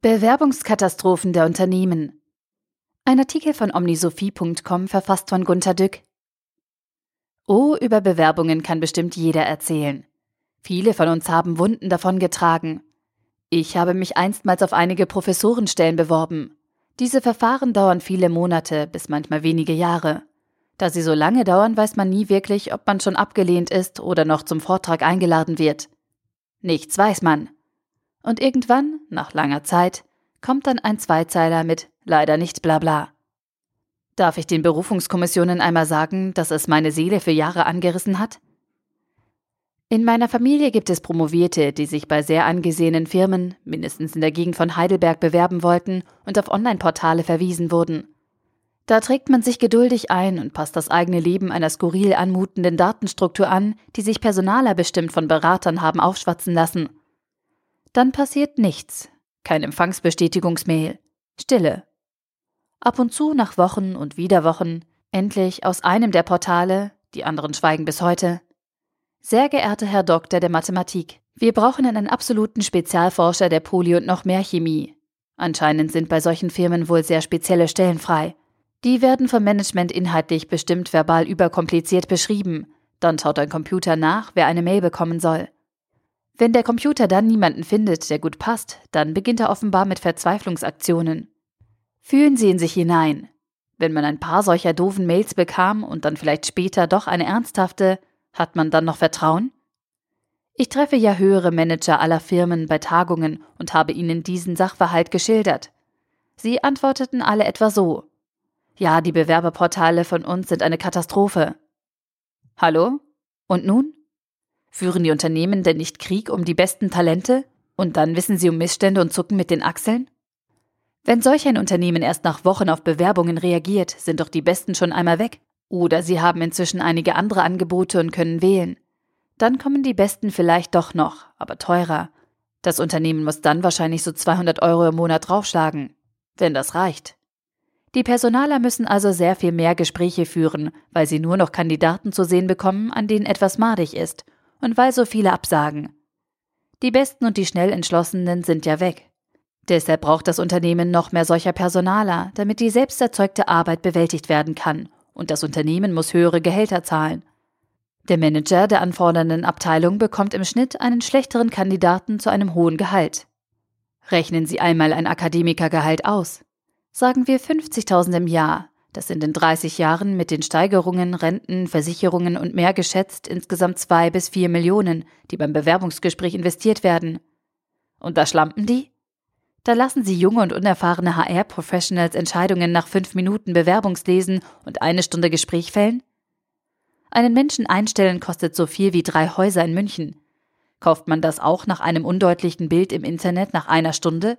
Bewerbungskatastrophen der Unternehmen. Ein Artikel von omnisophie.com verfasst von Gunter Dück. Oh, über Bewerbungen kann bestimmt jeder erzählen. Viele von uns haben Wunden davon getragen. Ich habe mich einstmals auf einige Professorenstellen beworben. Diese Verfahren dauern viele Monate bis manchmal wenige Jahre. Da sie so lange dauern, weiß man nie wirklich, ob man schon abgelehnt ist oder noch zum Vortrag eingeladen wird. Nichts weiß man. Und irgendwann, nach langer Zeit, kommt dann ein Zweizeiler mit leider nicht bla bla. Darf ich den Berufungskommissionen einmal sagen, dass es meine Seele für Jahre angerissen hat? In meiner Familie gibt es Promovierte, die sich bei sehr angesehenen Firmen, mindestens in der Gegend von Heidelberg, bewerben wollten und auf Online-Portale verwiesen wurden. Da trägt man sich geduldig ein und passt das eigene Leben einer skurril anmutenden Datenstruktur an, die sich Personaler bestimmt von Beratern haben aufschwatzen lassen. Dann passiert nichts. Kein Empfangsbestätigungsmail. Stille. Ab und zu nach Wochen und wieder Wochen, endlich aus einem der Portale, die anderen schweigen bis heute. Sehr geehrter Herr Doktor der Mathematik, wir brauchen einen absoluten Spezialforscher der Poly- und noch mehr Chemie. Anscheinend sind bei solchen Firmen wohl sehr spezielle Stellen frei. Die werden vom Management inhaltlich bestimmt verbal überkompliziert beschrieben. Dann schaut ein Computer nach, wer eine Mail bekommen soll. Wenn der Computer dann niemanden findet, der gut passt, dann beginnt er offenbar mit Verzweiflungsaktionen. Fühlen Sie in sich hinein. Wenn man ein paar solcher doofen Mails bekam und dann vielleicht später doch eine ernsthafte, hat man dann noch Vertrauen? Ich treffe ja höhere Manager aller Firmen bei Tagungen und habe ihnen diesen Sachverhalt geschildert. Sie antworteten alle etwa so. Ja, die Bewerberportale von uns sind eine Katastrophe. Hallo? Und nun? Führen die Unternehmen denn nicht Krieg um die besten Talente? Und dann wissen sie um Missstände und zucken mit den Achseln? Wenn solch ein Unternehmen erst nach Wochen auf Bewerbungen reagiert, sind doch die Besten schon einmal weg. Oder sie haben inzwischen einige andere Angebote und können wählen. Dann kommen die Besten vielleicht doch noch, aber teurer. Das Unternehmen muss dann wahrscheinlich so 200 Euro im Monat draufschlagen. Wenn das reicht. Die Personaler müssen also sehr viel mehr Gespräche führen, weil sie nur noch Kandidaten zu sehen bekommen, an denen etwas madig ist und weil so viele absagen. Die Besten und die schnell Entschlossenen sind ja weg. Deshalb braucht das Unternehmen noch mehr solcher Personaler, damit die selbst erzeugte Arbeit bewältigt werden kann, und das Unternehmen muss höhere Gehälter zahlen. Der Manager der anfordernden Abteilung bekommt im Schnitt einen schlechteren Kandidaten zu einem hohen Gehalt. Rechnen Sie einmal ein Akademikergehalt aus. Sagen wir 50.000 im Jahr, das sind in 30 Jahren mit den Steigerungen, Renten, Versicherungen und mehr geschätzt insgesamt zwei bis vier Millionen, die beim Bewerbungsgespräch investiert werden. Und da schlampen die? Da lassen sie junge und unerfahrene HR-Professionals Entscheidungen nach fünf Minuten Bewerbungslesen und eine Stunde Gespräch fällen? Einen Menschen einstellen kostet so viel wie drei Häuser in München. Kauft man das auch nach einem undeutlichen Bild im Internet nach einer Stunde?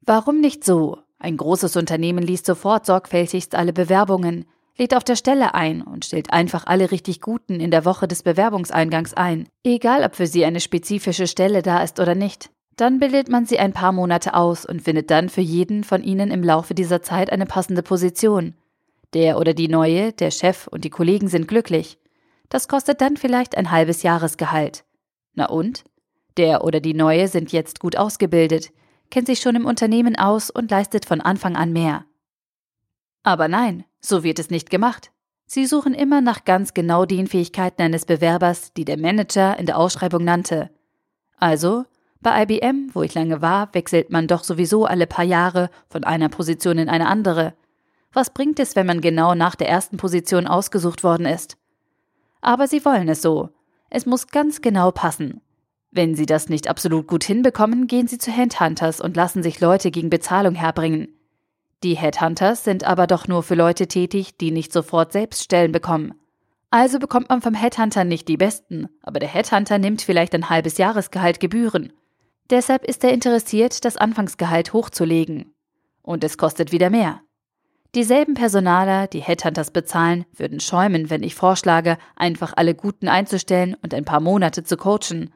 Warum nicht so? Ein großes Unternehmen liest sofort sorgfältigst alle Bewerbungen, lädt auf der Stelle ein und stellt einfach alle richtig Guten in der Woche des Bewerbungseingangs ein, egal ob für sie eine spezifische Stelle da ist oder nicht. Dann bildet man sie ein paar Monate aus und findet dann für jeden von ihnen im Laufe dieser Zeit eine passende Position. Der oder die neue, der Chef und die Kollegen sind glücklich. Das kostet dann vielleicht ein halbes Jahresgehalt. Na und? Der oder die neue sind jetzt gut ausgebildet, kennt sich schon im Unternehmen aus und leistet von Anfang an mehr. Aber nein, so wird es nicht gemacht. Sie suchen immer nach ganz genau den Fähigkeiten eines Bewerbers, die der Manager in der Ausschreibung nannte. Also, bei IBM, wo ich lange war, wechselt man doch sowieso alle paar Jahre von einer Position in eine andere. Was bringt es, wenn man genau nach der ersten Position ausgesucht worden ist? Aber sie wollen es so. Es muss ganz genau passen. Wenn sie das nicht absolut gut hinbekommen, gehen sie zu Headhunters und lassen sich Leute gegen Bezahlung herbringen. Die Headhunters sind aber doch nur für Leute tätig, die nicht sofort selbst Stellen bekommen. Also bekommt man vom Headhunter nicht die besten, aber der Headhunter nimmt vielleicht ein halbes Jahresgehalt Gebühren. Deshalb ist er interessiert, das Anfangsgehalt hochzulegen. Und es kostet wieder mehr. Dieselben Personaler, die Headhunters bezahlen, würden schäumen, wenn ich vorschlage, einfach alle Guten einzustellen und ein paar Monate zu coachen.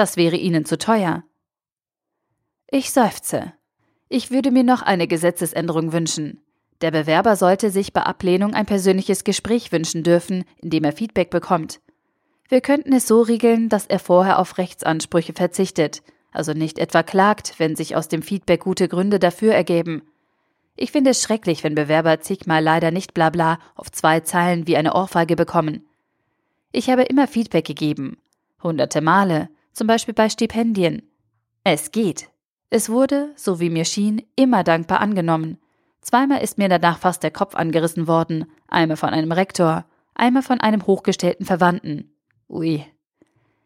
Das wäre ihnen zu teuer. Ich seufze. Ich würde mir noch eine Gesetzesänderung wünschen. Der Bewerber sollte sich bei Ablehnung ein persönliches Gespräch wünschen dürfen, in dem er Feedback bekommt. Wir könnten es so regeln, dass er vorher auf Rechtsansprüche verzichtet, also nicht etwa klagt, wenn sich aus dem Feedback gute Gründe dafür ergeben. Ich finde es schrecklich, wenn Bewerber zigmal leider nicht Blabla auf zwei Zeilen wie eine Ohrfeige bekommen. Ich habe immer Feedback gegeben. Hunderte Male, zum Beispiel bei Stipendien. Es geht. Es wurde, so wie mir schien, immer dankbar angenommen. Zweimal ist mir danach fast der Kopf angerissen worden, einmal von einem Rektor, einmal von einem hochgestellten Verwandten. Ui.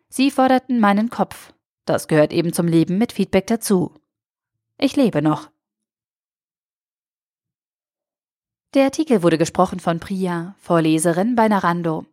Sie forderten meinen Kopf. Das gehört eben zum Leben mit Feedback dazu. Ich lebe noch. Der Artikel wurde gesprochen von Priya, Vorleserin bei Narando.